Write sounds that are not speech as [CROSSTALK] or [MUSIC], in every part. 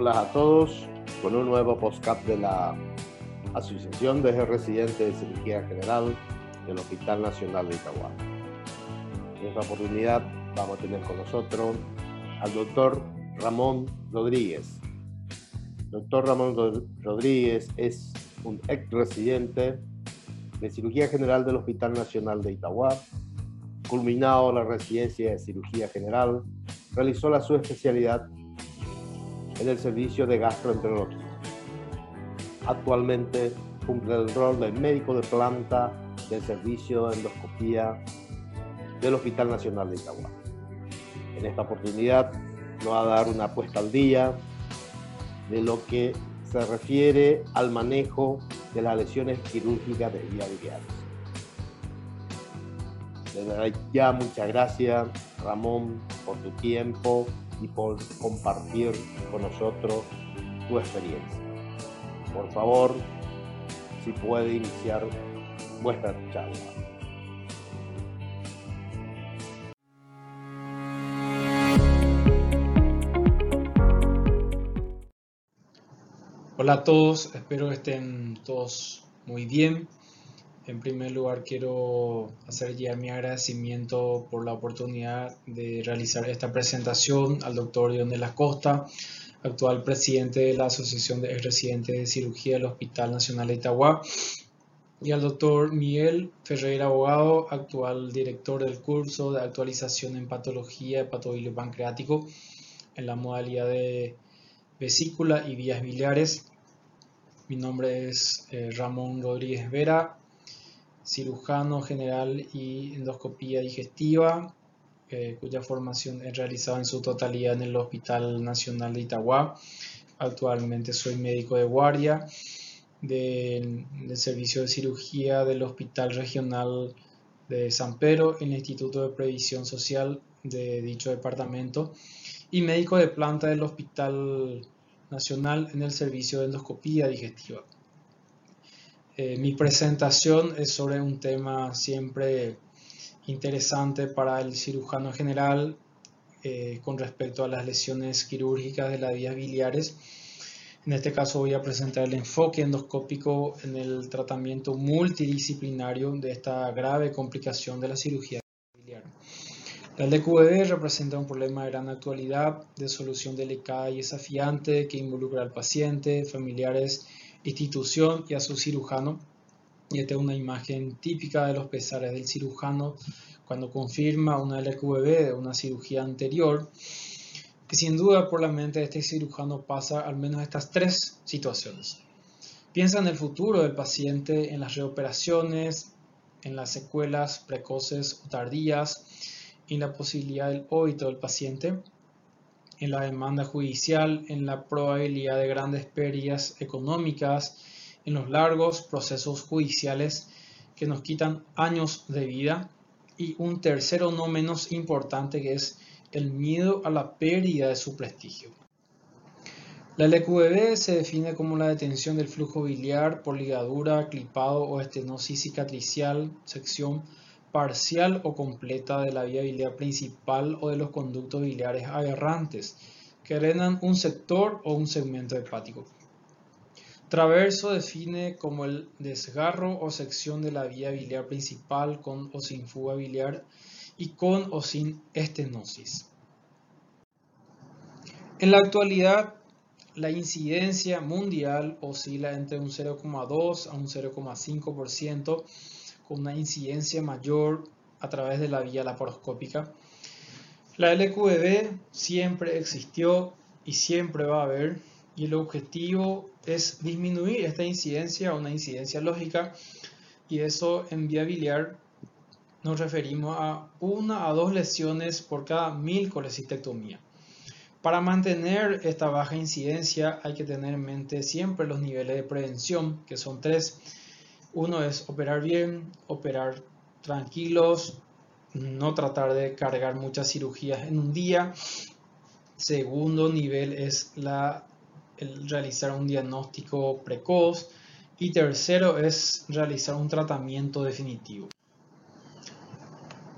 Hola a todos con un nuevo postcap de la Asociación de Residentes de Cirugía General del Hospital Nacional de Itagua. En esta oportunidad vamos a tener con nosotros al doctor Ramón Rodríguez. Doctor Ramón Rodríguez es un ex residente de Cirugía General del Hospital Nacional de Itagua. Culminado la residencia de Cirugía General, realizó la subespecialidad en el servicio de gastroenterología. Actualmente cumple el rol de médico de planta del servicio de endoscopía del Hospital Nacional de Itagua. En esta oportunidad nos va a dar una puesta al día de lo que se refiere al manejo de las lesiones quirúrgicas de vía biliares. Desde ya muchas gracias Ramón por tu tiempo y por compartir con nosotros tu experiencia. Por favor, si puede iniciar vuestra charla. Hola a todos, espero que estén todos muy bien. En primer lugar, quiero hacer ya mi agradecimiento por la oportunidad de realizar esta presentación al doctor de la Costa, actual presidente de la Asociación de Residentes de Cirugía del Hospital Nacional de Itagua, y al doctor Miguel Ferreira Abogado, actual director del curso de actualización en patología hepatobilio pancreático en la modalidad de vesícula y vías biliares. Mi nombre es eh, Ramón Rodríguez Vera, cirujano general y endoscopía digestiva, eh, cuya formación es realizada en su totalidad en el Hospital Nacional de Itagua. Actualmente soy médico de guardia del, Servicio de Cirugía del Hospital Regional de San Pedro en el Instituto de Previsión Social de dicho departamento y médico de planta del Hospital Nacional en el Servicio de Endoscopía Digestiva. Eh, mi presentación es sobre un tema siempre interesante para el cirujano general eh, con respecto a las lesiones quirúrgicas de las vías biliares. En este caso voy a presentar el enfoque endoscópico en el tratamiento multidisciplinario de esta grave complicación de la cirugía biliar. La LQV representa un problema de gran actualidad, de solución delicada y desafiante que involucra al paciente, familiares institución y a su cirujano. Y esta es una imagen típica de los pesares del cirujano cuando confirma una LQV de una cirugía anterior, que sin duda por la mente de este cirujano pasa al menos estas tres situaciones. Piensa en el futuro del paciente, en las reoperaciones, en las secuelas precoces o tardías, en la posibilidad del óbito del paciente, en la demanda judicial, en la probabilidad de grandes pérdidas económicas, en los largos procesos judiciales que nos quitan años de vida y un tercero no menos importante que es el miedo a la pérdida de su prestigio. La LQV se define como la detención del flujo biliar por ligadura, clipado o estenosis cicatricial, sección parcial o completa de la vía biliar principal o de los conductos biliares aberrantes que drenan un sector o un segmento hepático. Traverso define como el desgarro o sección de la vía biliar principal con o sin fuga biliar y con o sin estenosis. En la actualidad, la incidencia mundial oscila entre un 0,2 a un 0,5% con una incidencia mayor a través de la vía laparoscópica. La LQED siempre existió y siempre va a haber y el objetivo es disminuir esta incidencia a una incidencia lógica y eso en vía biliar nos referimos a una a dos lesiones por cada mil colecistectomía. Para mantener esta baja incidencia hay que tener en mente siempre los niveles de prevención, que son tres. Uno es operar bien, operar tranquilos, no tratar de cargar muchas cirugías en un día. Segundo nivel es la, realizar un diagnóstico precoz. Y tercero es realizar un tratamiento definitivo.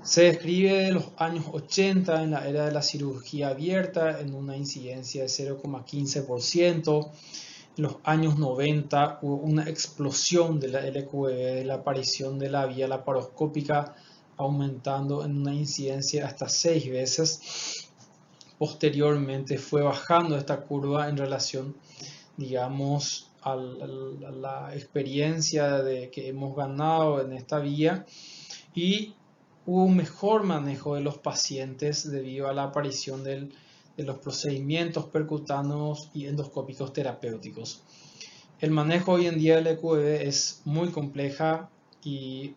Se describe los años 80 en la era de la cirugía abierta en una incidencia de 0,15%. Los años 90 hubo una explosión de la LQV, de la aparición de la vía laparoscópica aumentando en una incidencia hasta seis veces. Posteriormente fue bajando esta curva en relación, digamos, a la experiencia de que hemos ganado en esta vía y hubo un mejor manejo de los pacientes debido a la aparición de los procedimientos percutáneos y endoscópicos terapéuticos. El manejo hoy en día del EQV es muy compleja y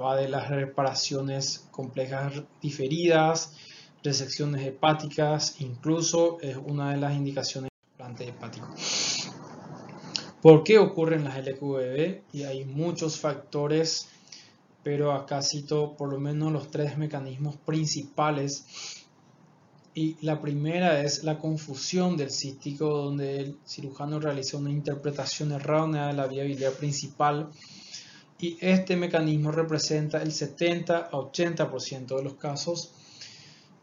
va de las reparaciones complejas diferidas, resecciones hepáticas, incluso es una de las indicaciones del trasplante hepático. ¿Por qué ocurren las LQV? Y hay muchos factores pero acá cito por lo menos los tres mecanismos principales. Y la primera es la confusión del cístico, donde el cirujano realiza una interpretación errónea de la vía biliar principal. Y este mecanismo representa el 70 a 80% de los casos.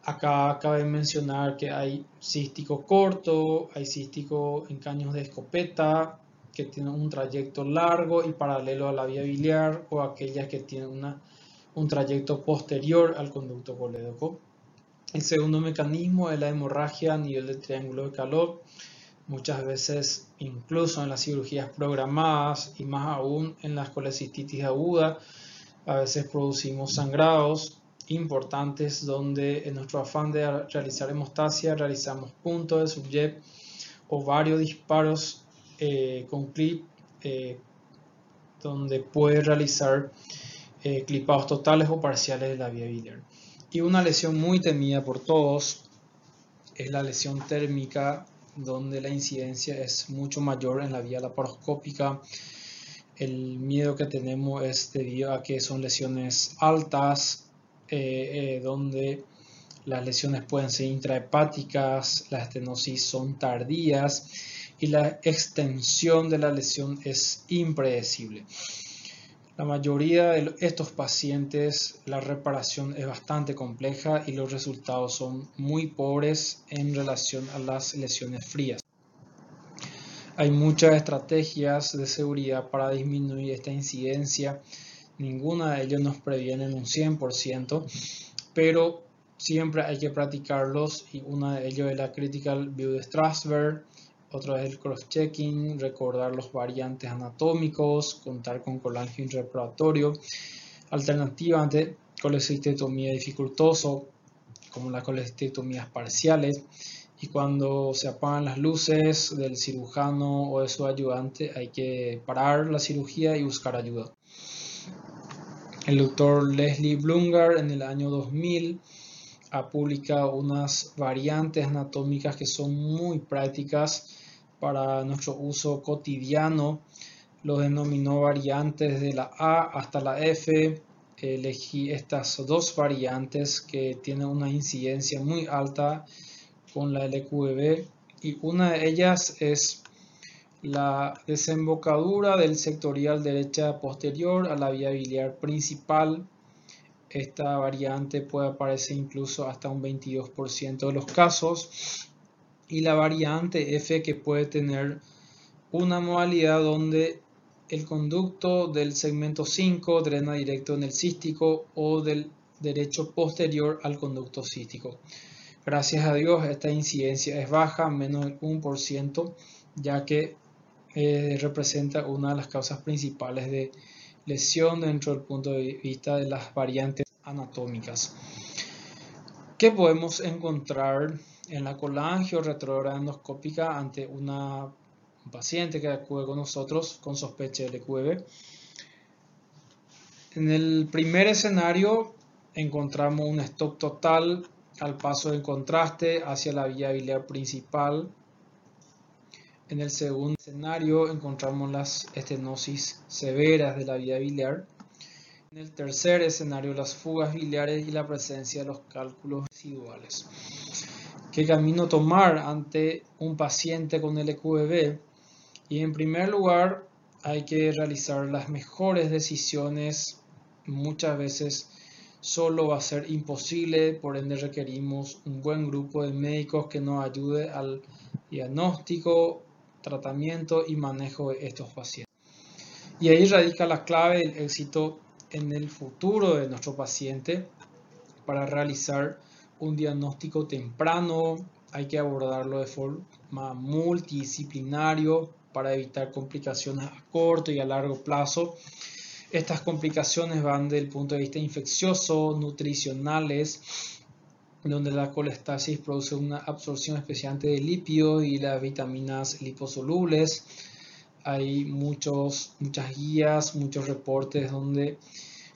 Acá cabe mencionar que hay cístico corto, hay cístico en caños de escopeta, que tienen un trayecto largo y paralelo a la vía biliar o aquellas que tienen una, un trayecto posterior al conducto colédoco. El segundo mecanismo es la hemorragia a nivel del triángulo de calor. Muchas veces, incluso en las cirugías programadas y más aún en la colecistitis aguda, a veces producimos sangrados importantes donde en nuestro afán de realizar hemostasia realizamos puntos de subjet o varios disparos eh, con clip eh, donde puede realizar eh, clipados totales o parciales de la vía biliar. Y una lesión muy temida por todos es la lesión térmica donde la incidencia es mucho mayor en la vía laparoscópica. El miedo que tenemos es debido a que son lesiones altas, donde las lesiones pueden ser intrahepáticas, las estenosis son tardías y la extensión de la lesión es impredecible. La mayoría de estos pacientes la reparación es bastante compleja y los resultados son muy pobres en relación a las lesiones frías. Hay muchas estrategias de seguridad para disminuir esta incidencia. Ninguna de ellas nos previene en un 100%, pero siempre hay que practicarlos y una de ellas es la Critical View de Strasberg, otra es el cross-checking, recordar los variantes anatómicos, contar con colangio reparatorio, alternativa ante colecistectomía dificultoso, como las colecistectomías parciales, y cuando se apagan las luces del cirujano o de su ayudante hay que parar la cirugía y buscar ayuda. El doctor Leslie Blungar en el año 2000 ha publicado unas variantes anatómicas que son muy prácticas para nuestro uso cotidiano. Lo denominó variantes de la A hasta la F. Elegí estas dos variantes que tienen una incidencia muy alta con la LQV y una de ellas es la desembocadura del sectorial derecha posterior a la vía biliar principal. Esta variante puede aparecer incluso hasta un 22% de los casos y la variante F que puede tener una modalidad donde el conducto del segmento 5 drena directo en el cístico o del derecho posterior al conducto cístico. Gracias a Dios esta incidencia es baja, menos del 1%, ya que eh, representa una de las causas principales de lesión dentro del punto de vista de las variantes anatómicas. ¿Qué podemos encontrar en la colangio endoscópica ante una, un paciente que acude con nosotros con sospecha de LQV. En el primer escenario encontramos un stop total al paso en contraste hacia la vía biliar principal. En el segundo escenario encontramos las estenosis severas de la vía biliar. En el tercer escenario las fugas biliares y la presencia de los cálculos residuales. ¿Qué camino tomar ante un paciente con EQB? Y en primer lugar hay que realizar las mejores decisiones muchas veces solo va a ser imposible, por ende requerimos un buen grupo de médicos que nos ayude al diagnóstico, tratamiento y manejo de estos pacientes. Y ahí radica la clave del éxito en el futuro de nuestro paciente para realizar un diagnóstico temprano. Hay que abordarlo de forma multidisciplinario para evitar complicaciones a corto y a largo plazo estas complicaciones van del punto de vista infeccioso, nutricionales, donde la colestasis produce una absorción especialmente de lípidos y las vitaminas liposolubles. Hay muchos, muchas guías, muchos reportes donde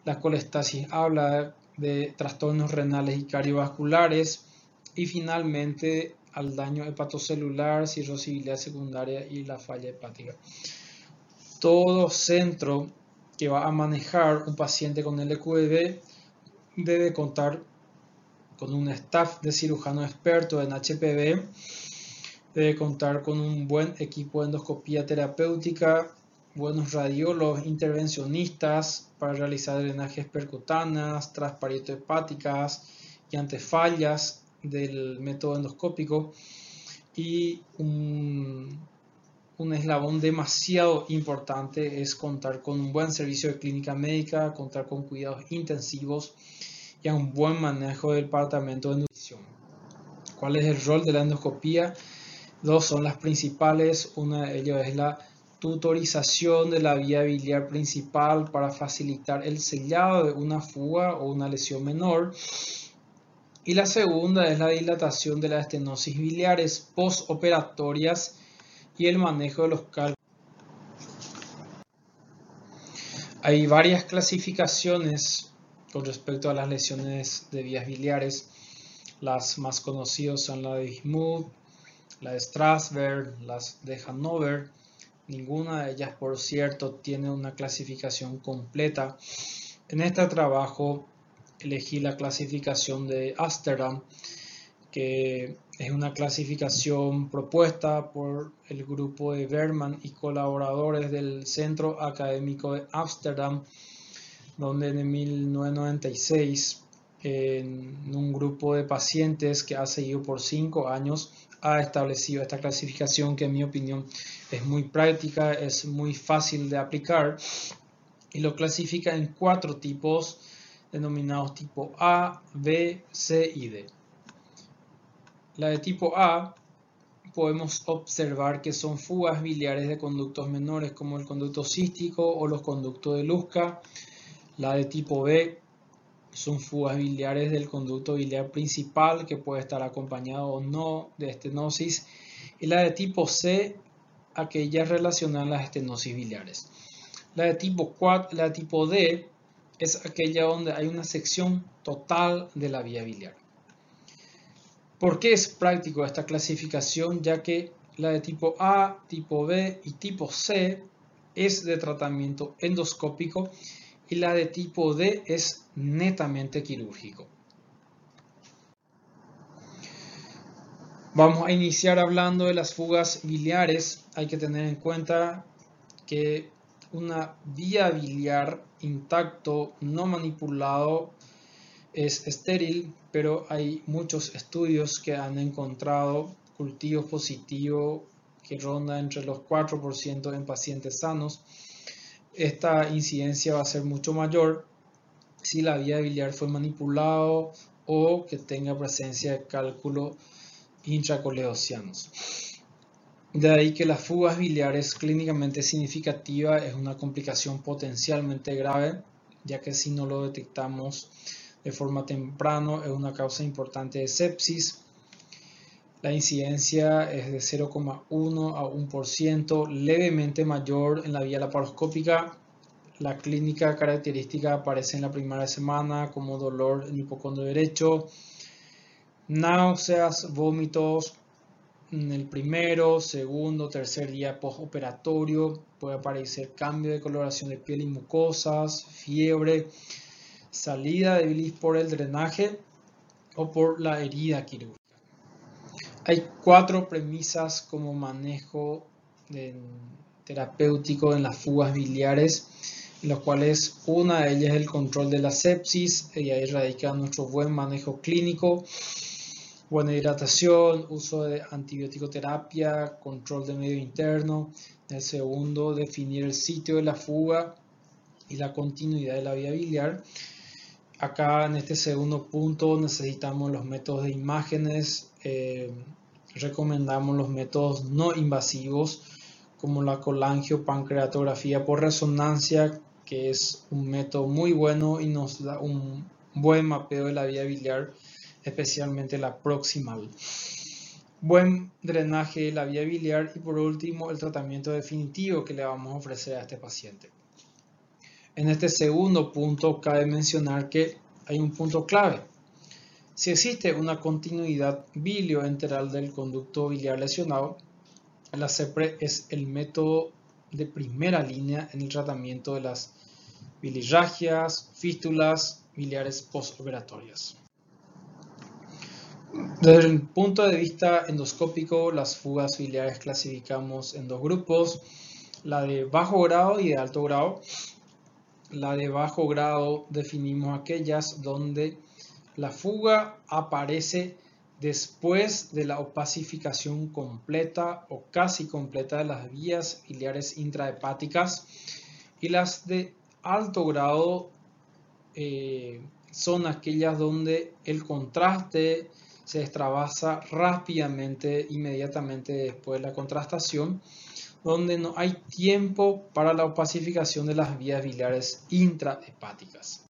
la colestasis habla de trastornos renales y cardiovasculares y finalmente al daño hepatocelular, cirrosibilidad secundaria y la falla hepática. Todo centro que va a manejar un paciente con LQEB debe contar con un staff de cirujano experto en HPV, debe contar con un buen equipo de endoscopía terapéutica, buenos radiólogos intervencionistas para realizar drenajes percutanas, transparieto hepáticas y antefallas del método endoscópico y un un eslabón demasiado importante es contar con un buen servicio de clínica médica, contar con cuidados intensivos y a un buen manejo del departamento de nutrición. ¿Cuál es el rol de la endoscopía? Dos son las principales. Una de ellas es la tutorización de la vía biliar principal para facilitar el sellado de una fuga o una lesión menor. Y la segunda es la dilatación de las estenosis biliares postoperatorias y el manejo de los cálculos. Hay varias clasificaciones con respecto a las lesiones de vías biliares. Las más conocidas son la de Bismuth, la de Strasberg, las de Hanover. Ninguna de ellas, por cierto, tiene una clasificación completa. En este trabajo elegí la clasificación de Amsterdam, que es una clasificación propuesta por el grupo de Berman y colaboradores del Centro Académico de Ámsterdam, donde en 1996 en un grupo de pacientes que ha seguido por cinco años ha establecido esta clasificación que en mi opinión es muy práctica, es muy fácil de aplicar y lo clasifica en cuatro tipos denominados tipo A, B, C y D. La de tipo A podemos observar que son fugas biliares de conductos menores como el conducto cístico o los conductos de Luzca. La de tipo B son fugas biliares del conducto biliar principal que puede estar acompañado o no de estenosis. Y la de tipo C, aquellas relacionadas a las estenosis biliares. La de tipo, 4, la de tipo D es aquella donde hay una sección total de la vía biliar. ¿Por qué es práctico esta clasificación? Ya que la de tipo A, tipo B y tipo C es de tratamiento endoscópico y la de tipo D es netamente quirúrgico. Vamos a iniciar hablando de las fugas biliares. Hay que tener en cuenta que una vía biliar intacto, no manipulado, es estéril, pero hay muchos estudios que han encontrado cultivos positivos que ronda entre los 4% en pacientes sanos. Esta incidencia va a ser mucho mayor si la vía biliar fue manipulado o que tenga presencia de cálculo intracoleocianos. De ahí que las fugas biliares clínicamente significativa es una complicación potencialmente grave, ya que si no lo detectamos de forma temprano es una causa importante de sepsis. La incidencia es de 0,1 a 1%, levemente mayor en la vía laparoscópica. La clínica característica aparece en la primera semana como dolor en el derecho, náuseas, vómitos en el primero, segundo, tercer día postoperatorio. Puede aparecer cambio de coloración de piel y mucosas, fiebre, salida de bilis por el drenaje o por la herida quirúrgica. Hay cuatro premisas como manejo terapéutico en las fugas biliares, en los cuales una de ellas es el control de la sepsis, y ahí radica nuestro buen manejo clínico, buena hidratación, uso de antibiótico terapia, control de medio interno. El segundo, definir el sitio de la fuga y la continuidad de la vía biliar. Acá en este segundo punto necesitamos los métodos de imágenes, eh, recomendamos los métodos no invasivos como la colangiopancreatografía por resonancia, que es un método muy bueno y nos da un buen mapeo de la vía biliar, especialmente la proximal. Buen drenaje de la vía biliar y por último el tratamiento definitivo que le vamos a ofrecer a este paciente. En este segundo punto cabe mencionar que hay un punto clave. Si existe una continuidad bilioenteral del conducto biliar lesionado, la CEPRE es el método de primera línea en el tratamiento de las bilirragias, fístulas biliares postoperatorias. Desde el punto de vista endoscópico, las fugas biliares clasificamos en dos grupos, la de bajo grado y de alto grado. La de bajo grado definimos aquellas donde la fuga aparece después de la opacificación completa o casi completa de las vías biliares intrahepáticas y las de alto grado eh, son aquellas donde el contraste se extravasa rápidamente, inmediatamente después de la contrastación donde no hay tiempo para la opacificación de las vías biliares intrahepáticas.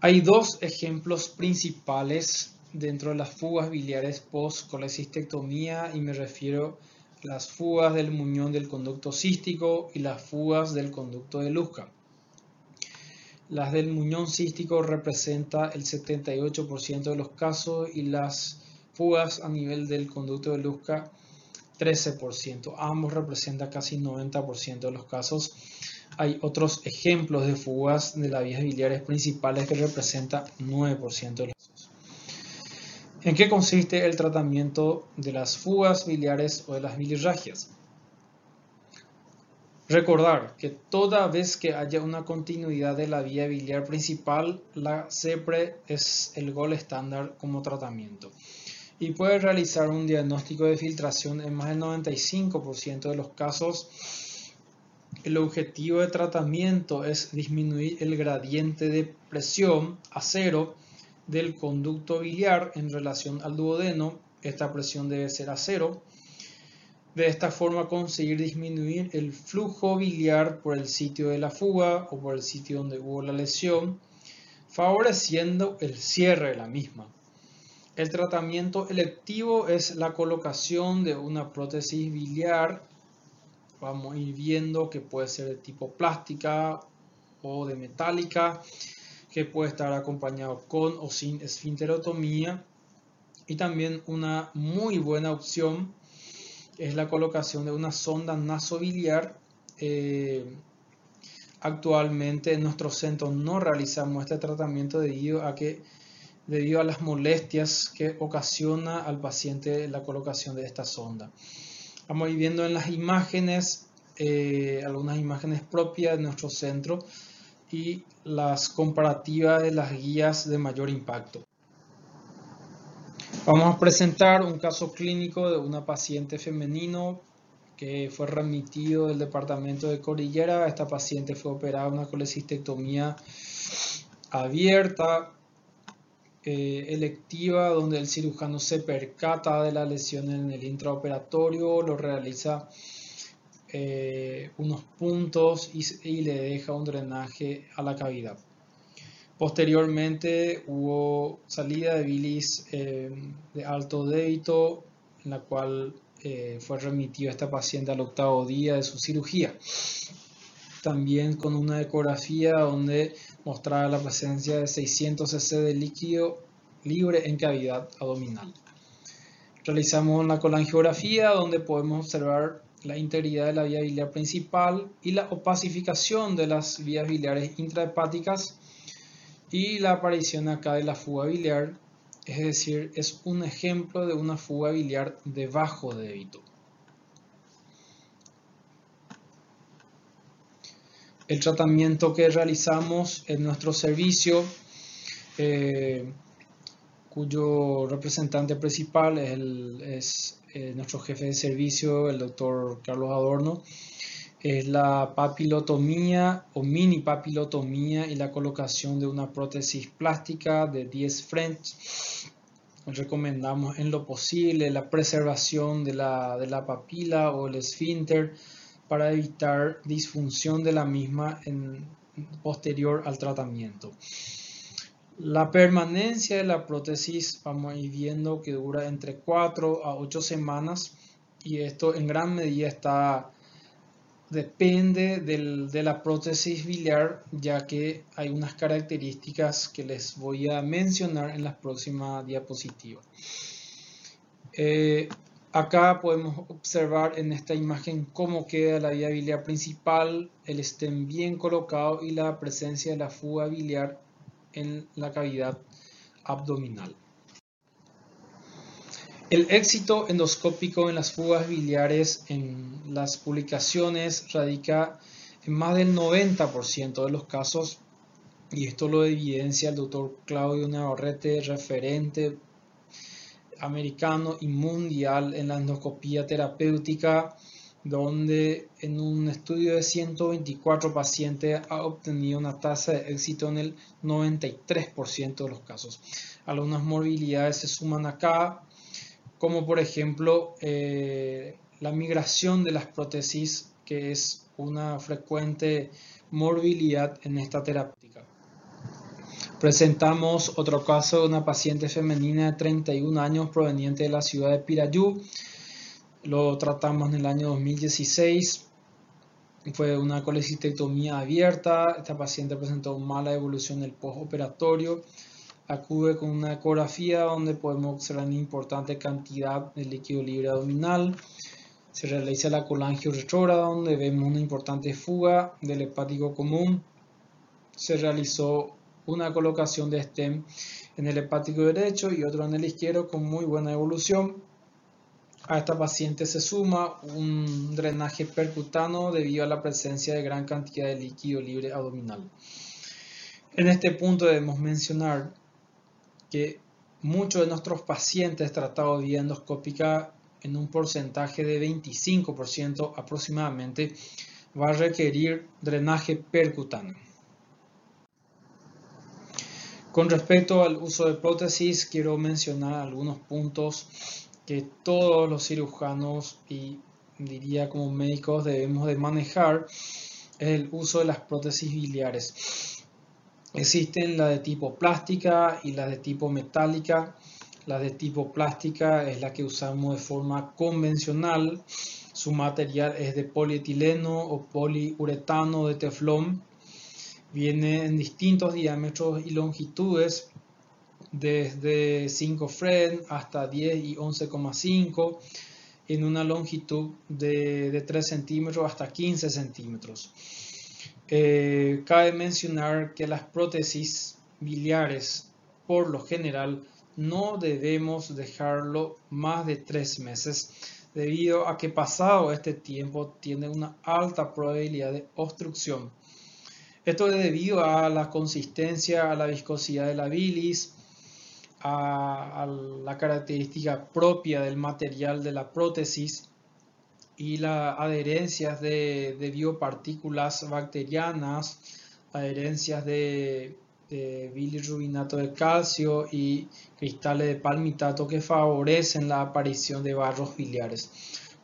Hay dos ejemplos principales dentro de las fugas biliares post-colecistectomía y me refiero a las fugas del muñón del conducto cístico y las fugas del conducto de Luzca. Las del muñón cístico representa el 78% de los casos y las fugas a nivel del conducto de Luzca 13%. Ambos representan casi 90% de los casos. Hay otros ejemplos de fugas de las vías biliares principales que representan 9% de los casos. ¿En qué consiste el tratamiento de las fugas biliares o de las bilirragias? Recordar que toda vez que haya una continuidad de la vía biliar principal, la CEPRE es el gol estándar como tratamiento y puede realizar un diagnóstico de filtración en más del 95% de los casos. El objetivo de tratamiento es disminuir el gradiente de presión a cero del conducto biliar en relación al duodeno. Esta presión debe ser a cero. De esta forma conseguir disminuir el flujo biliar por el sitio de la fuga o por el sitio donde hubo la lesión, favoreciendo el cierre de la misma. El tratamiento electivo es la colocación de una prótesis biliar. Vamos a ir viendo que puede ser de tipo plástica o de metálica, que puede estar acompañado con o sin esfinterotomía. Y también una muy buena opción es la colocación de una sonda nasobiliar. Eh, actualmente en nuestro centro no realizamos este tratamiento debido a que debido a las molestias que ocasiona al paciente la colocación de esta sonda. Vamos a viendo en las imágenes, eh, algunas imágenes propias de nuestro centro y las comparativas de las guías de mayor impacto. Vamos a presentar un caso clínico de una paciente femenino que fue remitido del departamento de Cordillera. Esta paciente fue operada una colecistectomía abierta eh, electiva donde el cirujano se percata de la lesión en el intraoperatorio, lo realiza eh, unos puntos y, le deja un drenaje a la cavidad. Posteriormente hubo salida de bilis eh, de alto débito, en la cual fue remitido esta paciente al octavo día de su cirugía. También con una ecografía donde mostrada la presencia de 600 cc de líquido libre en cavidad abdominal. Realizamos una colangiografía donde podemos observar la integridad de la vía biliar principal y la opacificación de las vías biliares intrahepáticas y la aparición acá de la fuga biliar, es decir, es un ejemplo de una fuga biliar de bajo débito. El tratamiento que realizamos en nuestro servicio, eh, cuyo representante principal es, eh, nuestro jefe de servicio, el doctor Carlos Adorno, es la papilotomía o mini papilotomía y la colocación de una prótesis plástica de 10 French. Recomendamos en lo posible la preservación de la, de la papila o el esfínter para evitar disfunción de la misma en, posterior al tratamiento. La permanencia de la prótesis vamos a ir viendo que dura entre 4 a 8 semanas y esto en gran medida está depende de la prótesis biliar, ya que hay unas características que les voy a mencionar en la próxima diapositiva. Eh, acá podemos observar en esta imagen cómo queda la vía biliar principal, el estén bien colocado y la presencia de la fuga biliar en la cavidad abdominal. El éxito endoscópico en las fugas biliares en las publicaciones radica en más del 90% de los casos y esto lo evidencia el doctor Claudio Navarrete, referente americano y mundial en la endoscopía terapéutica, donde en un estudio de 124 pacientes ha obtenido una tasa de éxito en el 93% de los casos. Algunas morbilidades se suman acá, como por ejemplo eh, la migración de las prótesis, que es una frecuente morbilidad en esta terapéutica. Presentamos otro caso de una paciente femenina de 31 años proveniente de la ciudad de Pirayú. Lo tratamos en el año 2016. Fue una colecistectomía abierta. Esta paciente presentó mala evolución del postoperatorio acude con una ecografía donde podemos observar una importante cantidad de líquido libre abdominal. Se realiza la colangio retrógrada donde vemos una importante fuga del hepático común. Se realizó una colocación de stem en el hepático derecho y otro en el izquierdo con muy buena evolución. A esta paciente se suma un drenaje percutano debido a la presencia de gran cantidad de líquido libre abdominal. En este punto debemos mencionar que muchos de nuestros pacientes tratados vía endoscópica en un porcentaje de 25% aproximadamente va a requerir drenaje percutáneo. Con respecto al uso de prótesis, quiero mencionar algunos puntos que todos los cirujanos y diría como médicos debemos de manejar el uso de las prótesis biliares. Existen las de tipo plástica y las de tipo metálica. La de tipo plástica es la que usamos de forma convencional. Su material es de polietileno o poliuretano de teflón. Viene en distintos diámetros y longitudes, desde 5 fren hasta 10 y 11,5 en una longitud de, de 3 centímetros hasta 15 centímetros. Eh, cabe mencionar que las prótesis biliares, por lo general, no debemos dejarlo más de tres meses, debido a que pasado este tiempo tiene una alta probabilidad de obstrucción. Esto es debido a la consistencia, a la viscosidad de la bilis, a la característica propia del material de la prótesis y las adherencias de, biopartículas bacterianas, adherencias de, de bilirrubinato de calcio y cristales de palmitato que favorecen la aparición de barros biliares.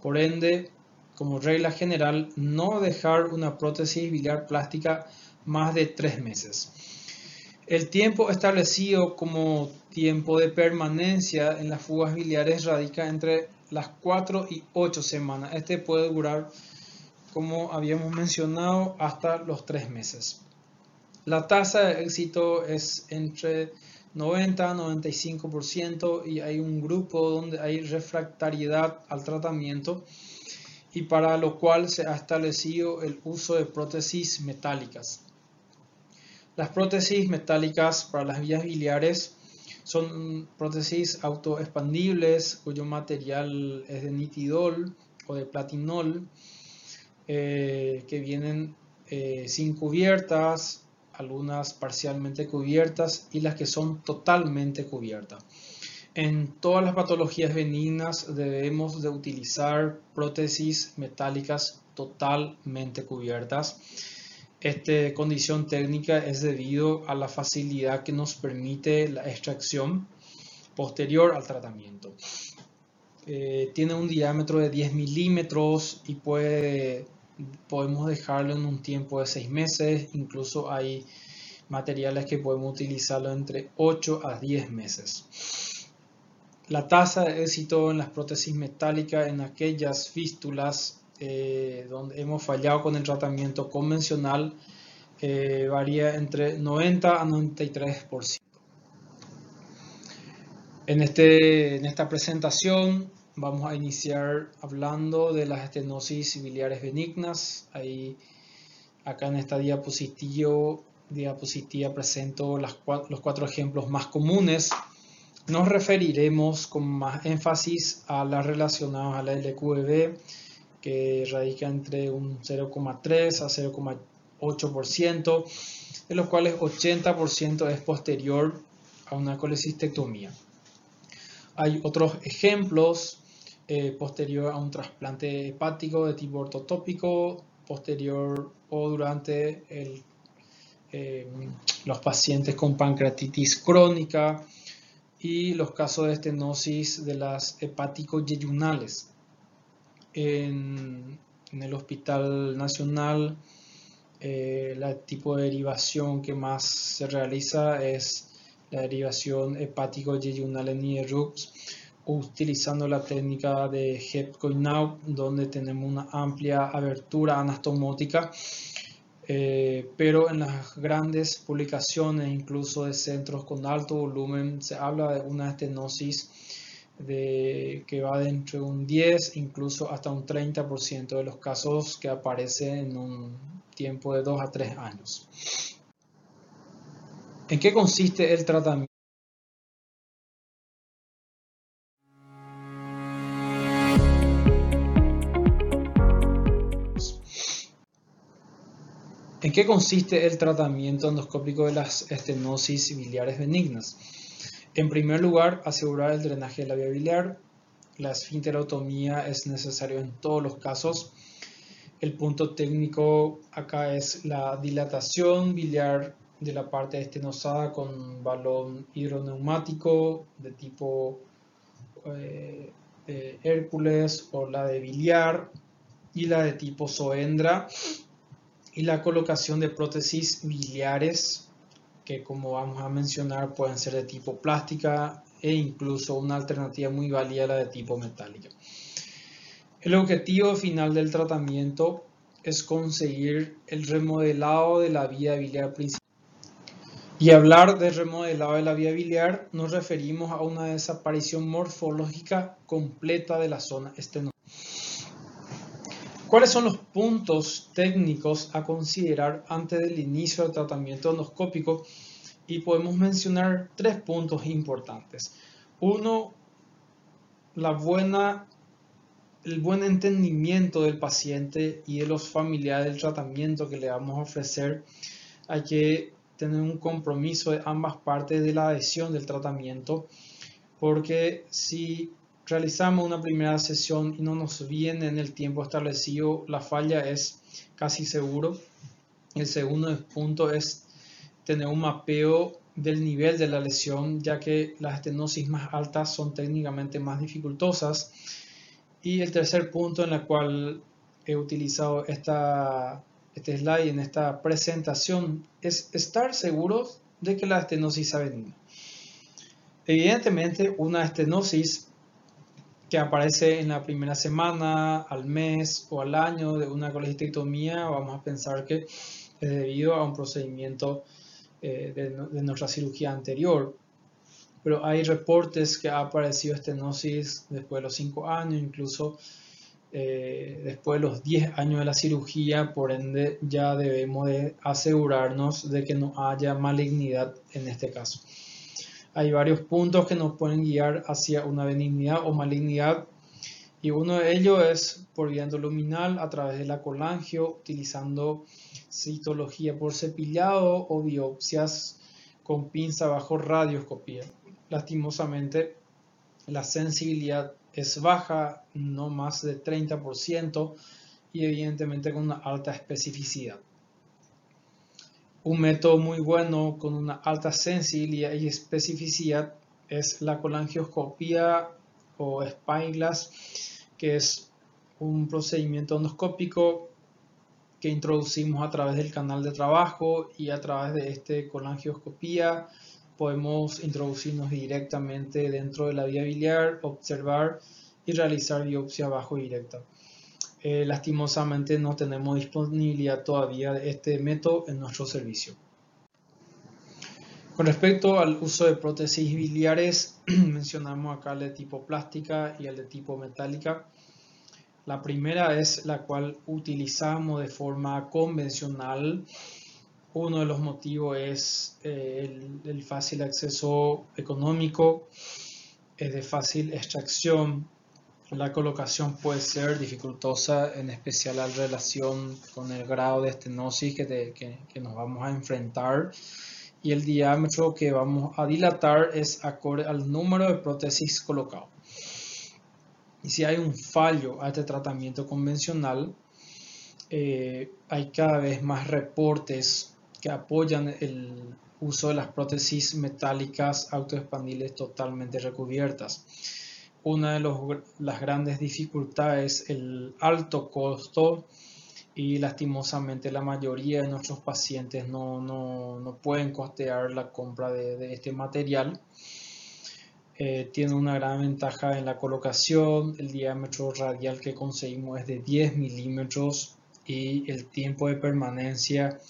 Por ende, como regla general, no dejar una prótesis biliar plástica más de tres meses. El tiempo establecido como tiempo de permanencia en las fugas biliares radica entre las 4 y 8 semanas. Este puede durar, como habíamos mencionado, hasta los 3 meses. La tasa de éxito es entre 90 95% y hay un grupo donde hay refractariedad al tratamiento y para lo cual se ha establecido el uso de prótesis metálicas. Las prótesis metálicas para las vías biliares son prótesis autoexpandibles cuyo material es de nitidol o de platinol eh, que vienen eh, sin cubiertas, algunas parcialmente cubiertas y las que son totalmente cubiertas. En todas las patologías benignas debemos de utilizar prótesis metálicas totalmente cubiertas. Esta condición técnica es debido a la facilidad que nos permite la extracción posterior al tratamiento. Eh, tiene un diámetro de 10 milímetros y podemos dejarlo en un tiempo de 6 meses, incluso hay materiales que podemos utilizarlo entre 8 a 10 meses. La tasa de éxito en las prótesis metálicas en aquellas fístulas eh, donde hemos fallado con el tratamiento convencional eh, varía entre 90 a 93%. En, este, en esta presentación Vamos a iniciar hablando de las estenosis biliares benignas. Ahí, acá en esta diapositiva, diapositiva presento las, los cuatro ejemplos más comunes. Nos referiremos con más énfasis a las relacionadas a la LQEB, que radica entre un 0,3 a 0,8%, de los cuales 80% es posterior a una colecistectomía. Hay otros ejemplos eh, posterior a un trasplante hepático de tipo ortotópico, posterior o durante eh, los pacientes con pancreatitis crónica y los casos de estenosis de las hepático-yeyunales. En, el Hospital Nacional, eh, tipo de derivación que más se realiza es la derivación hepático-yeyunal en IRUPS utilizando la técnica de Hepcoinau, donde tenemos una amplia abertura anastomótica, eh, pero en las grandes publicaciones, incluso de centros con alto volumen, se habla de una estenosis de, que va de entre un 10, incluso hasta un 30% de los casos que aparecen en un tiempo de 2 a 3 años. ¿En qué consiste el tratamiento? ¿En qué consiste el tratamiento endoscópico de las estenosis biliares benignas? En primer lugar, asegurar el drenaje de la vía biliar. La esfinterotomía es necesario en todos los casos. El punto técnico acá es la dilatación biliar de la parte estenosada con balón hidroneumático de tipo eh, Hércules o la de biliar y la de tipo Soendra y la colocación de prótesis biliares que como vamos a mencionar pueden ser de tipo plástica e incluso una alternativa muy válida la de tipo metálica. El objetivo final del tratamiento es conseguir el remodelado de la vía biliar principal. Y hablar de remodelado de la vía biliar nos referimos a una desaparición morfológica completa de la zona estenosa. ¿Cuáles son los puntos técnicos a considerar antes del inicio del tratamiento endoscópico? Y podemos mencionar tres puntos importantes. Uno, la buena, el buen entendimiento del paciente y de los familiares del tratamiento que le vamos a ofrecer. Hay que tener un compromiso de ambas partes de la adhesión del tratamiento, porque si realizamos una primera sesión y no nos viene en el tiempo establecido, la falla es casi seguro. El segundo punto es tener un mapeo del nivel de la lesión, ya que las estenosis más altas son técnicamente más dificultosas. Y el tercer punto en el cual he utilizado esta, este slide en esta presentación es estar seguros de que la estenosis ha venido. Evidentemente, una estenosis que aparece en la primera semana, al mes o al año de una colecistectomía, vamos a pensar que es debido a un procedimiento eh, de, nuestra cirugía anterior. Pero hay reportes que ha aparecido estenosis después de los 5 años, incluso eh, después de los 10 años de la cirugía, por ende ya debemos de asegurarnos de que no haya malignidad en este caso. Hay varios puntos que nos pueden guiar hacia una benignidad o malignidad y uno de ellos es por viento luminal a través de la colangio utilizando citología por cepillado o biopsias con pinza bajo radioscopía. Lastimosamente la sensibilidad es baja, no más de 30% y evidentemente con una alta especificidad. Un método muy bueno con una alta sensibilidad y especificidad es la colangioscopía o spyglass, que es un procedimiento endoscópico que introducimos a través del canal de trabajo y a través de este colangioscopía podemos introducirnos directamente dentro de la vía biliar, observar y realizar biopsia bajo directa. Eh, lastimosamente no tenemos disponibilidad todavía de este método en nuestro servicio. Con respecto al uso de prótesis biliares, [CLEARS THROAT] mencionamos acá el de tipo plástica y el de tipo metálica. La primera es la cual utilizamos de forma convencional uno de los motivos es eh, el, fácil acceso económico, es de fácil extracción. La colocación puede ser dificultosa, en especial en relación con el grado de estenosis que, que, nos vamos a enfrentar. Y el diámetro que vamos a dilatar es acorde al número de prótesis colocado. Y si hay un fallo a este tratamiento convencional, eh, hay cada vez más reportes que apoyan el uso de las prótesis metálicas autoexpandibles totalmente recubiertas. Una de las grandes dificultades es el alto costo y lastimosamente la mayoría de nuestros pacientes no, pueden costear la compra de, este material. Eh, tiene una gran ventaja en la colocación, el diámetro radial que conseguimos es de 10 milímetros y el tiempo de permanencia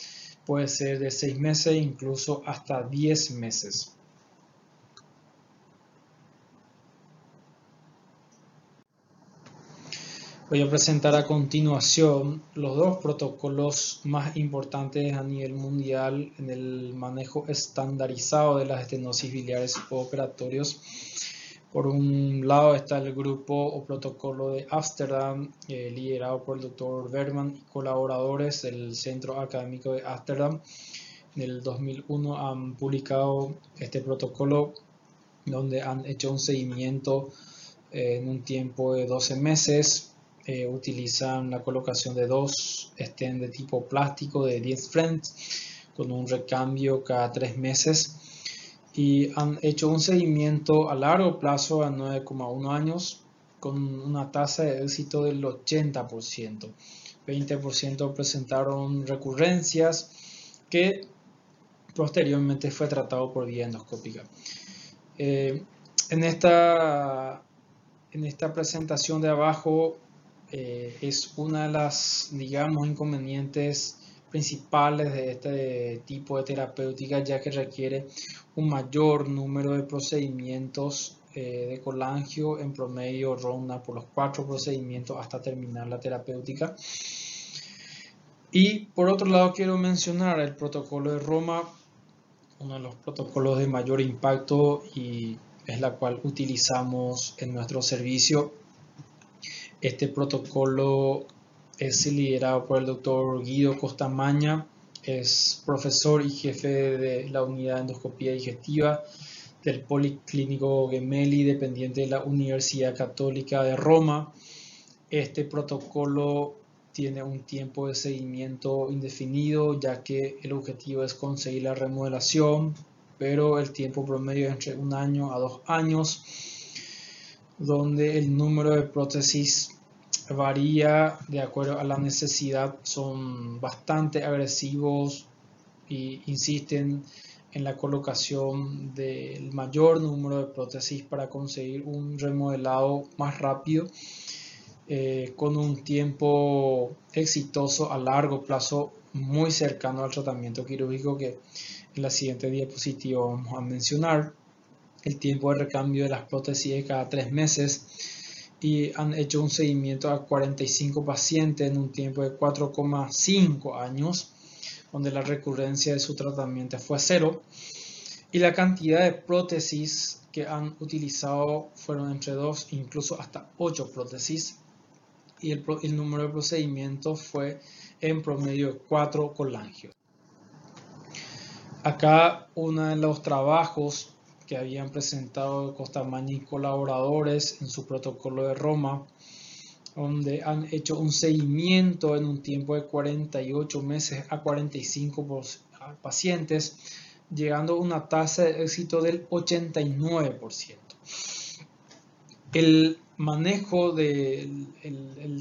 puede ser de 6 meses incluso hasta 10 meses. Voy a presentar a continuación los dos protocolos más importantes a nivel mundial en el manejo estandarizado de las estenosis biliares operatorios por un lado está el grupo o protocolo de Ámsterdam, eh, liderado por el doctor Berman y colaboradores del Centro Académico de Ámsterdam. En el 2001 han publicado este protocolo donde han hecho un seguimiento eh, en un tiempo de 12 meses. Eh, utilizan la colocación de dos estén de tipo plástico de 10 friends con un recambio cada 3 meses y han hecho un seguimiento a largo plazo a 9,1 años con una tasa de éxito del 80%. 20% presentaron recurrencias que posteriormente fue tratado por vía endoscópica. Eh, en, esta, en esta presentación de abajo eh, es una de las, digamos, inconvenientes principales de este tipo de terapéutica ya que requiere un mayor número de procedimientos eh, de colangio en promedio ronda por los cuatro procedimientos hasta terminar la terapéutica. Y por otro lado quiero mencionar el protocolo de Roma uno de los protocolos de mayor impacto y es la cual utilizamos en nuestro servicio este protocolo es liderado por el doctor Guido Costamaña, es profesor y jefe de la unidad de endoscopía digestiva del Policlínico Gemelli, dependiente de la Universidad Católica de Roma. Este protocolo tiene un tiempo de seguimiento indefinido, ya que el objetivo es conseguir la remodelación, pero el tiempo promedio es entre un año a dos años, donde el número de prótesis varía de acuerdo a la necesidad, son bastante agresivos e insisten en la colocación del mayor número de prótesis para conseguir un remodelado más rápido. eh, con un tiempo exitoso a largo plazo muy cercano al tratamiento quirúrgico que en la siguiente diapositiva vamos a mencionar. El tiempo de recambio de las prótesis es cada tres meses y han hecho un seguimiento a 45 pacientes en un tiempo de 4,5 años, donde la recurrencia de su tratamiento fue cero. Y la cantidad de prótesis que han utilizado fueron entre 2, incluso hasta 8 prótesis. Y el, el número de procedimientos fue en promedio 4 colangios. Acá uno de los trabajos que habían presentado Costamagna y colaboradores en su protocolo de Roma, donde han hecho un seguimiento en un tiempo de 48 meses a 45 pacientes, llegando a una tasa de éxito del 89%. El manejo del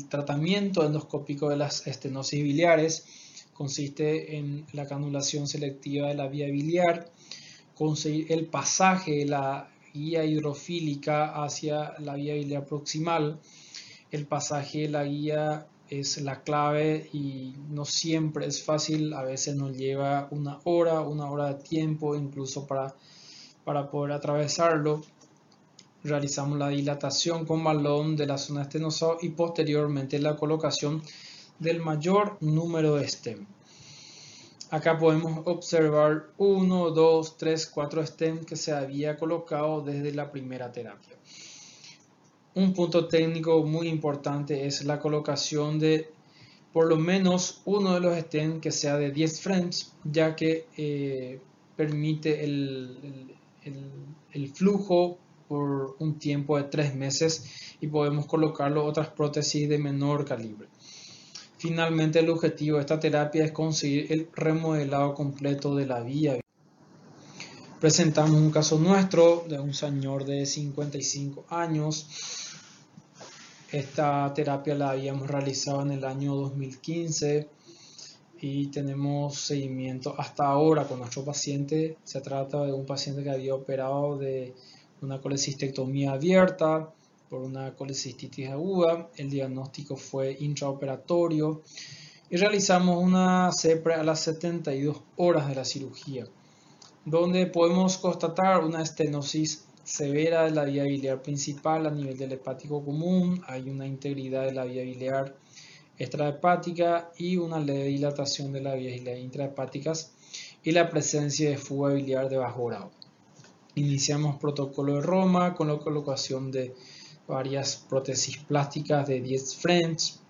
tratamiento endoscópico de las estenosis biliares consiste en la canulación selectiva de la vía biliar, conseguir el pasaje de la guía hidrofílica hacia la vía proximal. El pasaje de la guía es la clave y no siempre es fácil, a veces nos lleva una hora, una hora de tiempo incluso para, para poder atravesarlo. Realizamos la dilatación con balón de la zona estenosa y posteriormente la colocación del mayor número de stem. Acá podemos observar 1, 2, 3, 4 stems que se había colocado desde la primera terapia. Un punto técnico muy importante es la colocación de por lo menos uno de los stems que sea de 10 frames, ya que eh, permite el, el, flujo por un tiempo de 3 meses y podemos colocarlo otras prótesis de menor calibre. Finalmente, el objetivo de esta terapia es conseguir el remodelado completo de la vía. Presentamos un caso nuestro de un señor de 55 años. Esta terapia la habíamos realizado en el año 2015 y tenemos seguimiento hasta ahora con nuestro paciente. Se trata de un paciente que había operado de una colecistectomía abierta por una colecistitis aguda. El diagnóstico fue intraoperatorio y realizamos una CEPRE a las 72 horas de la cirugía, donde podemos constatar una estenosis severa de la vía biliar principal a nivel del hepático común, hay una integridad de la vía biliar extrahepática y una leve dilatación de la vía biliar intrahepáticas y la presencia de fuga biliar de bajo grado. Iniciamos protocolo de Roma con la colocación de varias prótesis plásticas de 10 frames,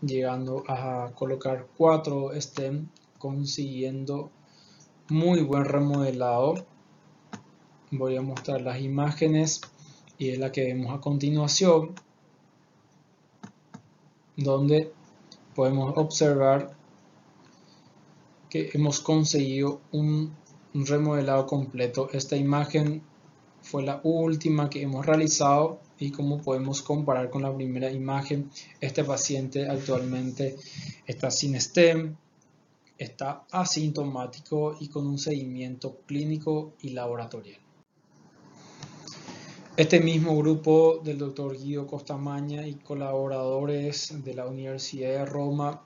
llegando a colocar 4 stem, consiguiendo muy buen remodelado. Voy a mostrar las imágenes y es la que vemos a continuación, donde podemos observar que hemos conseguido un remodelado completo. Esta imagen fue la última que hemos realizado y como podemos comparar con la primera imagen, este paciente actualmente está sin STEM, está asintomático y con un seguimiento clínico y laboratorial. Este mismo grupo del doctor Guido Costamaña y colaboradores de la Universidad de Roma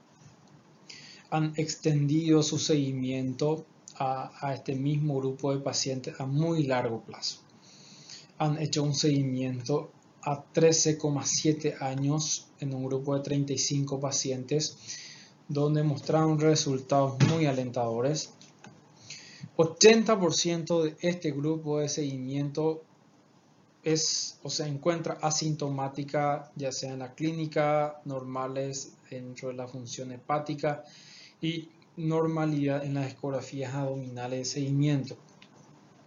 han extendido su seguimiento a, a este mismo grupo de pacientes a muy largo plazo han hecho un seguimiento a 13,7 años en un grupo de 35 pacientes donde mostraron resultados muy alentadores. 80% de este grupo de seguimiento es o se encuentra asintomática ya sea en la clínica, normales dentro de la función hepática y normalidad en las ecografías abdominales de seguimiento.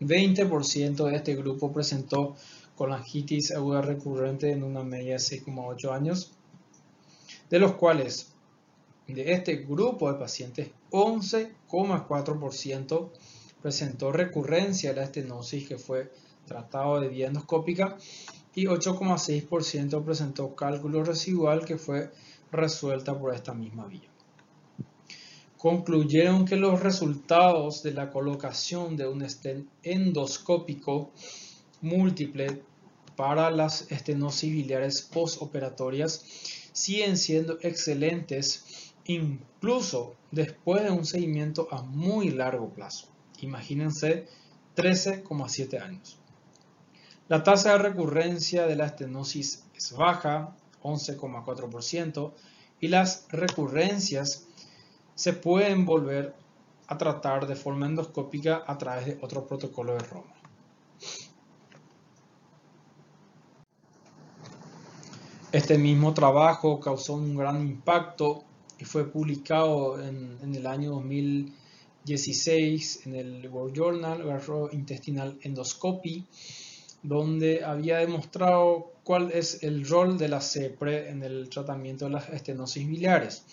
20% de este grupo presentó colangitis aguda recurrente en una media de 6,8 años, de los cuales de este grupo de pacientes 11,4% presentó recurrencia de la estenosis que fue tratado de vía endoscópica y 8,6% presentó cálculo residual que fue resuelta por esta misma vía. Concluyeron que los resultados de la colocación de un stent endoscópico múltiple para las estenosis biliares postoperatorias siguen siendo excelentes incluso después de un seguimiento a muy largo plazo. Imagínense 13,7 años. La tasa de recurrencia de la estenosis es baja, 11,4%, y las recurrencias se pueden volver a tratar de forma endoscópica a través de otro protocolo de Roma. Este mismo trabajo causó un gran impacto y fue publicado en, el año 2016 en el World Journal Gastrointestinal Endoscopy, donde había demostrado cuál es el rol de la CEPRE en el tratamiento de las estenosis biliares.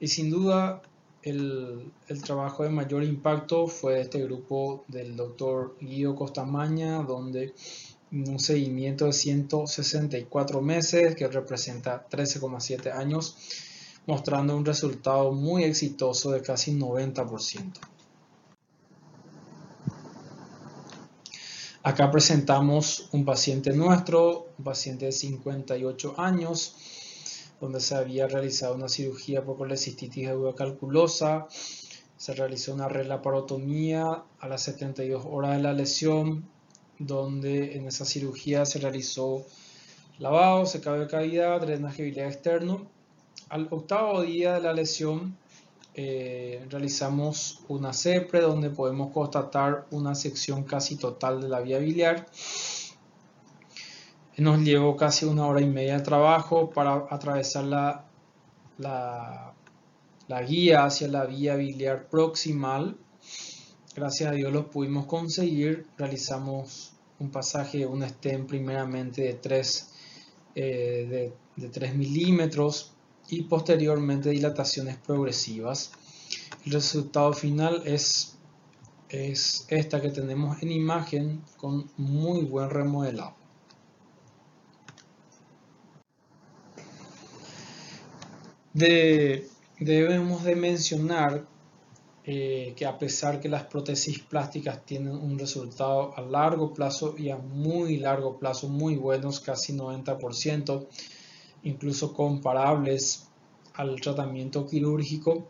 Y sin duda el, trabajo de mayor impacto fue este grupo del doctor Guido Costamaña, donde un seguimiento de 164 meses, que representa 13,7 años, mostrando un resultado muy exitoso de casi 90%. Acá presentamos un paciente nuestro, un paciente de 58 años, donde se había realizado una cirugía por colecistitis calculosa, se realizó una relaparotomía a las 72 horas de la lesión, donde en esa cirugía se realizó lavado, secado de cavidad, drenaje biliar externo. Al octavo día de la lesión eh, realizamos una CEPRE donde podemos constatar una sección casi total de la vía biliar. Nos llevó casi una hora y media de trabajo para atravesar la, la, la guía hacia la vía biliar proximal. Gracias a Dios lo pudimos conseguir. Realizamos un pasaje, un stem primeramente de 3, eh, de, 3 milímetros y posteriormente dilataciones progresivas. El resultado final es, es esta que tenemos en imagen con muy buen remodelado. debemos de mencionar eh, que a pesar que las prótesis plásticas tienen un resultado a largo plazo y a muy largo plazo muy buenos, casi 90%, incluso comparables al tratamiento quirúrgico,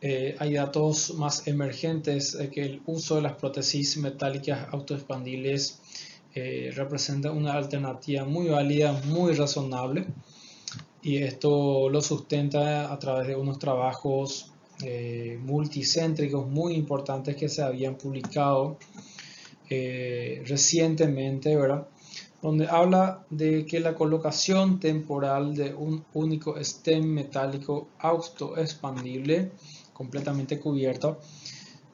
eh, hay datos más emergentes de que el uso de las prótesis metálicas autoexpandibles eh, representa una alternativa muy válida, muy razonable y esto lo sustenta a través de unos trabajos eh, multicéntricos muy importantes que se habían publicado eh, recientemente, ¿verdad? donde habla de que la colocación temporal de un único stem metálico autoexpandible, completamente cubierto,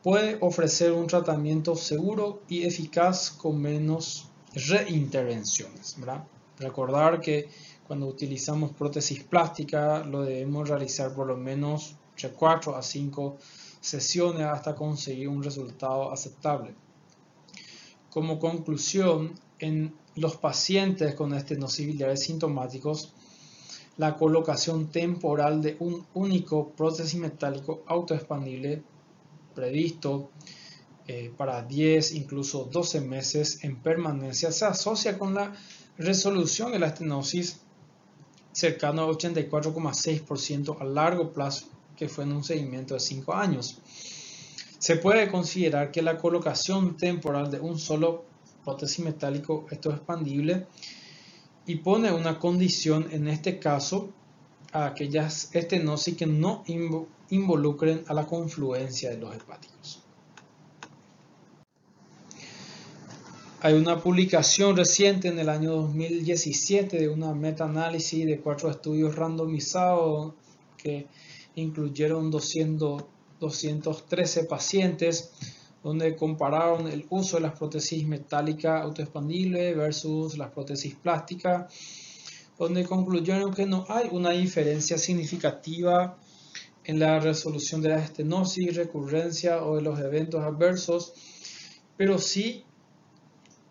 puede ofrecer un tratamiento seguro y eficaz con menos reintervenciones. Recordar que cuando utilizamos prótesis plástica lo debemos realizar por lo menos entre 4 a 5 sesiones hasta conseguir un resultado aceptable. Como conclusión, en los pacientes con estenosis biliares sintomáticos, la colocación temporal de un único prótesis metálico autoexpandible previsto eh, para 10, incluso 12 meses en permanencia se asocia con la resolución de la estenosis cercano al 84,6% a largo plazo que fue en un seguimiento de 5 años. Se puede considerar que la colocación temporal de un solo prótesis metálico, esto es expandible, y pone una condición en este caso a aquellas estenosis que no involucren a la confluencia de los hepáticos. Hay una publicación reciente en el año 2017 de una metaanálisis de cuatro estudios randomizados que incluyeron 200, 213 pacientes donde compararon el uso de las prótesis metálicas autoexpandibles versus las prótesis plásticas, donde concluyeron que no hay una diferencia significativa en la resolución de la estenosis, recurrencia o de los eventos adversos, pero sí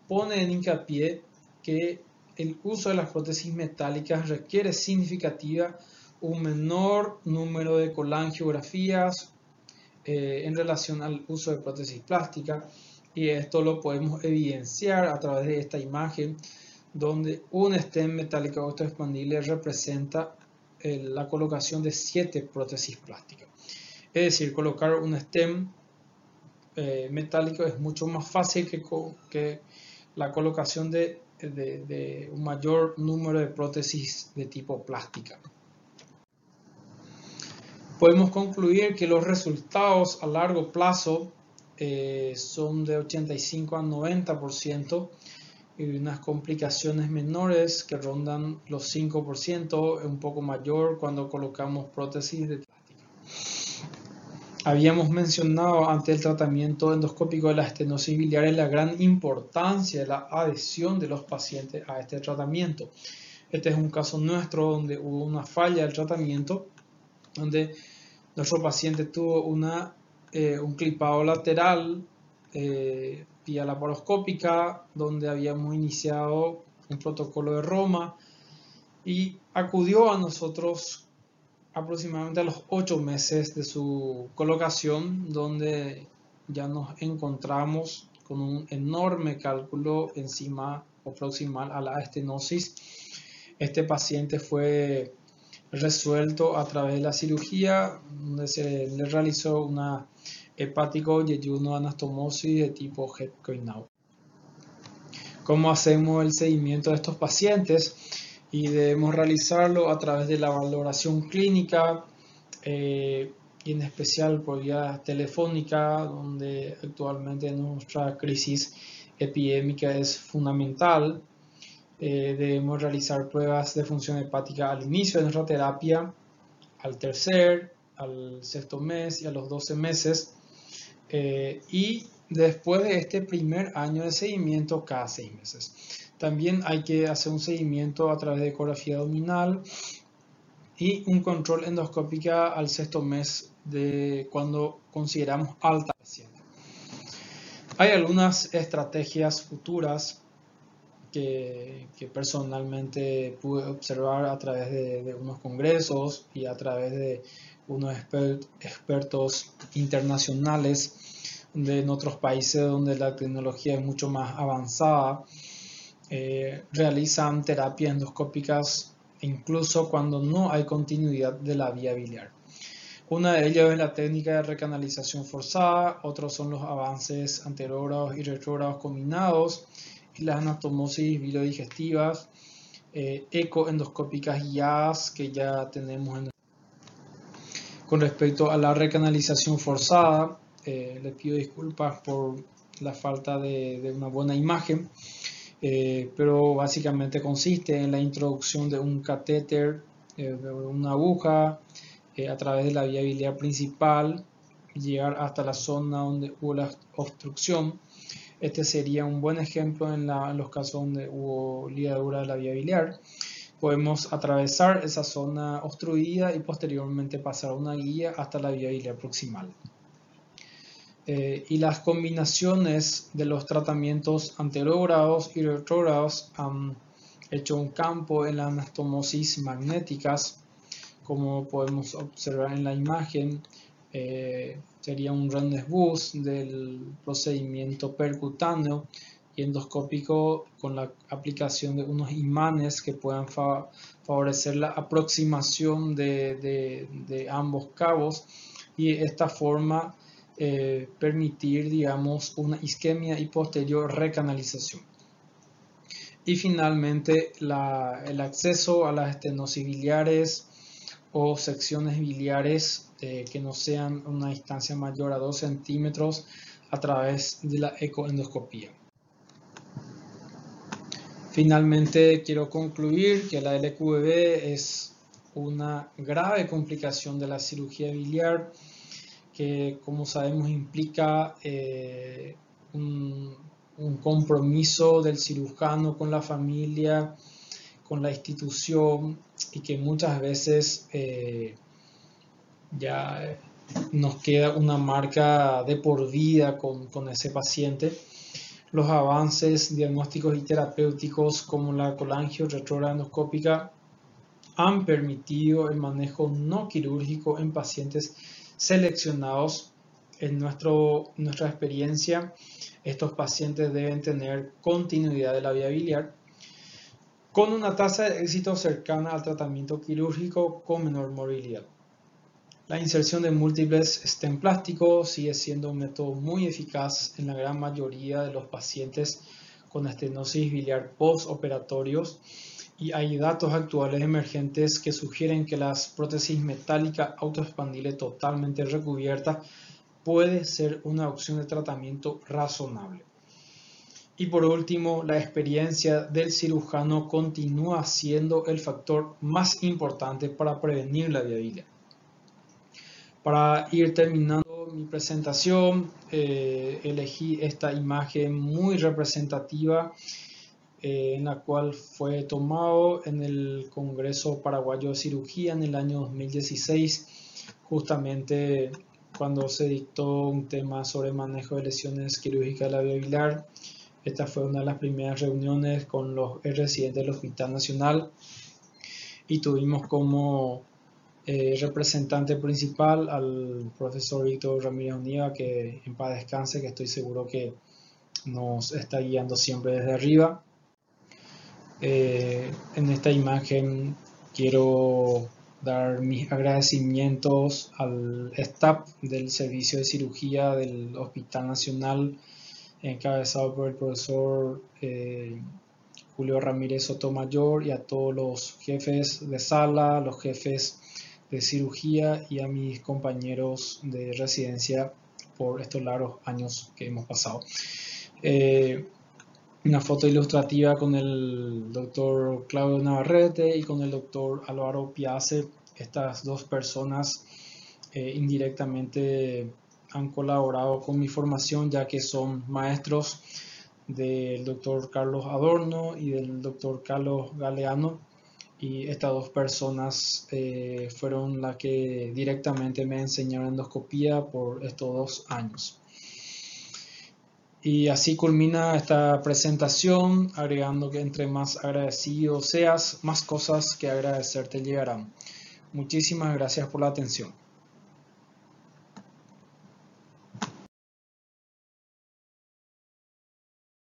pone en hincapié que el uso de las prótesis metálicas requiere significativa un menor número de colangiografías eh, en relación al uso de prótesis plástica y esto lo podemos evidenciar a través de esta imagen donde un stem metálico autoexpandible representa eh, la colocación de siete prótesis plásticas. Es decir, colocar un stem eh, metálico es mucho más fácil que, que la colocación de, de, un mayor número de prótesis de tipo plástica. Podemos concluir que los resultados a largo plazo eh, son de 85 a 90% y unas complicaciones menores que rondan los 5%, un poco mayor cuando colocamos prótesis de plástica. Habíamos mencionado ante el tratamiento endoscópico de las estenosis biliares la gran importancia de la adhesión de los pacientes a este tratamiento. Este es un caso nuestro donde hubo una falla del tratamiento, donde nuestro paciente tuvo una, eh, un clipado lateral eh, vía laparoscópica, donde habíamos iniciado un protocolo de Roma y acudió a nosotros aproximadamente a los ocho meses de su colocación, donde ya nos encontramos con un enorme cálculo encima o proximal a la estenosis. Este paciente fue resuelto a través de la cirugía, donde se le realizó una hepático yeyuno anastomosis de tipo Hepcoinau. ¿Cómo hacemos el seguimiento de estos pacientes? Y debemos realizarlo a través de la valoración clínica eh, y en especial por vía telefónica, donde actualmente nuestra crisis epidémica es fundamental. Eh, debemos realizar pruebas de función hepática al inicio de nuestra terapia, al tercer, al sexto mes y a los 12 meses eh, y después de este primer año de seguimiento cada seis meses. También hay que hacer un seguimiento a través de ecografía abdominal y un control endoscópica al sexto mes de cuando consideramos alta paciente. Hay algunas estrategias futuras que, personalmente pude observar a través de, unos congresos y a través de unos expertos internacionales de en otros países donde la tecnología es mucho más avanzada, eh, realizan terapias endoscópicas incluso cuando no hay continuidad de la vía biliar. Una de ellas es la técnica de recanalización forzada, otros son los avances anterógrados y retrógrados combinados las anatomosis bilodigestivas, eh, ecoendoscópicas guiadas que ya tenemos en con respecto a la recanalización forzada, eh, les pido disculpas por la falta de, una buena imagen, eh, pero básicamente consiste en la introducción de un catéter, eh, de una aguja, a través de la vía biliar principal, llegar hasta la zona donde hubo la obstrucción. Este sería un buen ejemplo en, los casos donde hubo ligadura de la vía biliar podemos atravesar esa zona obstruida y posteriormente pasar una guía hasta la vía biliar proximal. Eh, y las combinaciones de los tratamientos anterógrados y retrógrados han hecho un campo en las anastomosis magnéticas, como podemos observar en la imagen, eh, sería un rendezvous del procedimiento percutáneo endoscópico con la aplicación de unos imanes que puedan favorecer la aproximación de, ambos cabos. Y de esta forma eh, permitir digamos una isquemia y posterior recanalización. Y finalmente el acceso a las estenosis biliares o secciones biliares eh, que no sean una distancia mayor a 2 centímetros a través de la ecoendoscopía. Finalmente, quiero concluir que la LQV es una grave complicación de la cirugía biliar que, como sabemos, implica eh, un, compromiso del cirujano con la familia, con la institución y que muchas veces eh, ya nos queda una marca de por vida con, con ese paciente los avances diagnósticos y terapéuticos como la colangio retrogradoendoscópica han permitido el manejo no quirúrgico en pacientes seleccionados. En nuestro, nuestra experiencia, estos pacientes deben tener continuidad de la vía biliar. con una tasa de éxito cercana al tratamiento quirúrgico con menor morbilidad. La inserción de múltiples stem sigue siendo un método muy eficaz en la gran mayoría de los pacientes con estenosis biliar postoperatorios y hay datos actuales emergentes que sugieren que la prótesis metálica autoexpandible totalmente recubierta puede ser una opción de tratamiento razonable. Y por último, la experiencia del cirujano continúa siendo el factor más importante para prevenir la viabilidad. Para ir terminando mi presentación, eh, elegí esta imagen muy representativa eh, en la cual fue tomado en el Congreso Paraguayo de Cirugía en el año 2016, justamente cuando se dictó un tema sobre manejo de lesiones quirúrgicas labial. Esta fue una de las primeras reuniones con los residentes del Hospital Nacional y tuvimos como eh, representante principal al profesor Víctor Ramírez Univa, que en paz descanse, que estoy seguro que nos está guiando siempre desde arriba. Eh, en esta imagen quiero dar mis agradecimientos al staff del servicio de cirugía del Hospital Nacional encabezado por el profesor eh, Julio Ramírez Sotomayor y a todos los jefes de sala, los jefes de cirugía y a mis compañeros de residencia por estos largos años que hemos pasado. Eh, una foto ilustrativa con el doctor Claudio Navarrete y con el doctor Álvaro Piace. Estas dos personas eh, indirectamente han colaborado con mi formación ya que son maestros del doctor Carlos Adorno y del doctor Carlos Galeano y estas dos personas eh, fueron las que directamente me enseñaron endoscopía por estos dos años. Y así culmina esta presentación, agregando que entre más agradecido seas, más cosas que agradecerte llegarán. Muchísimas gracias por la atención.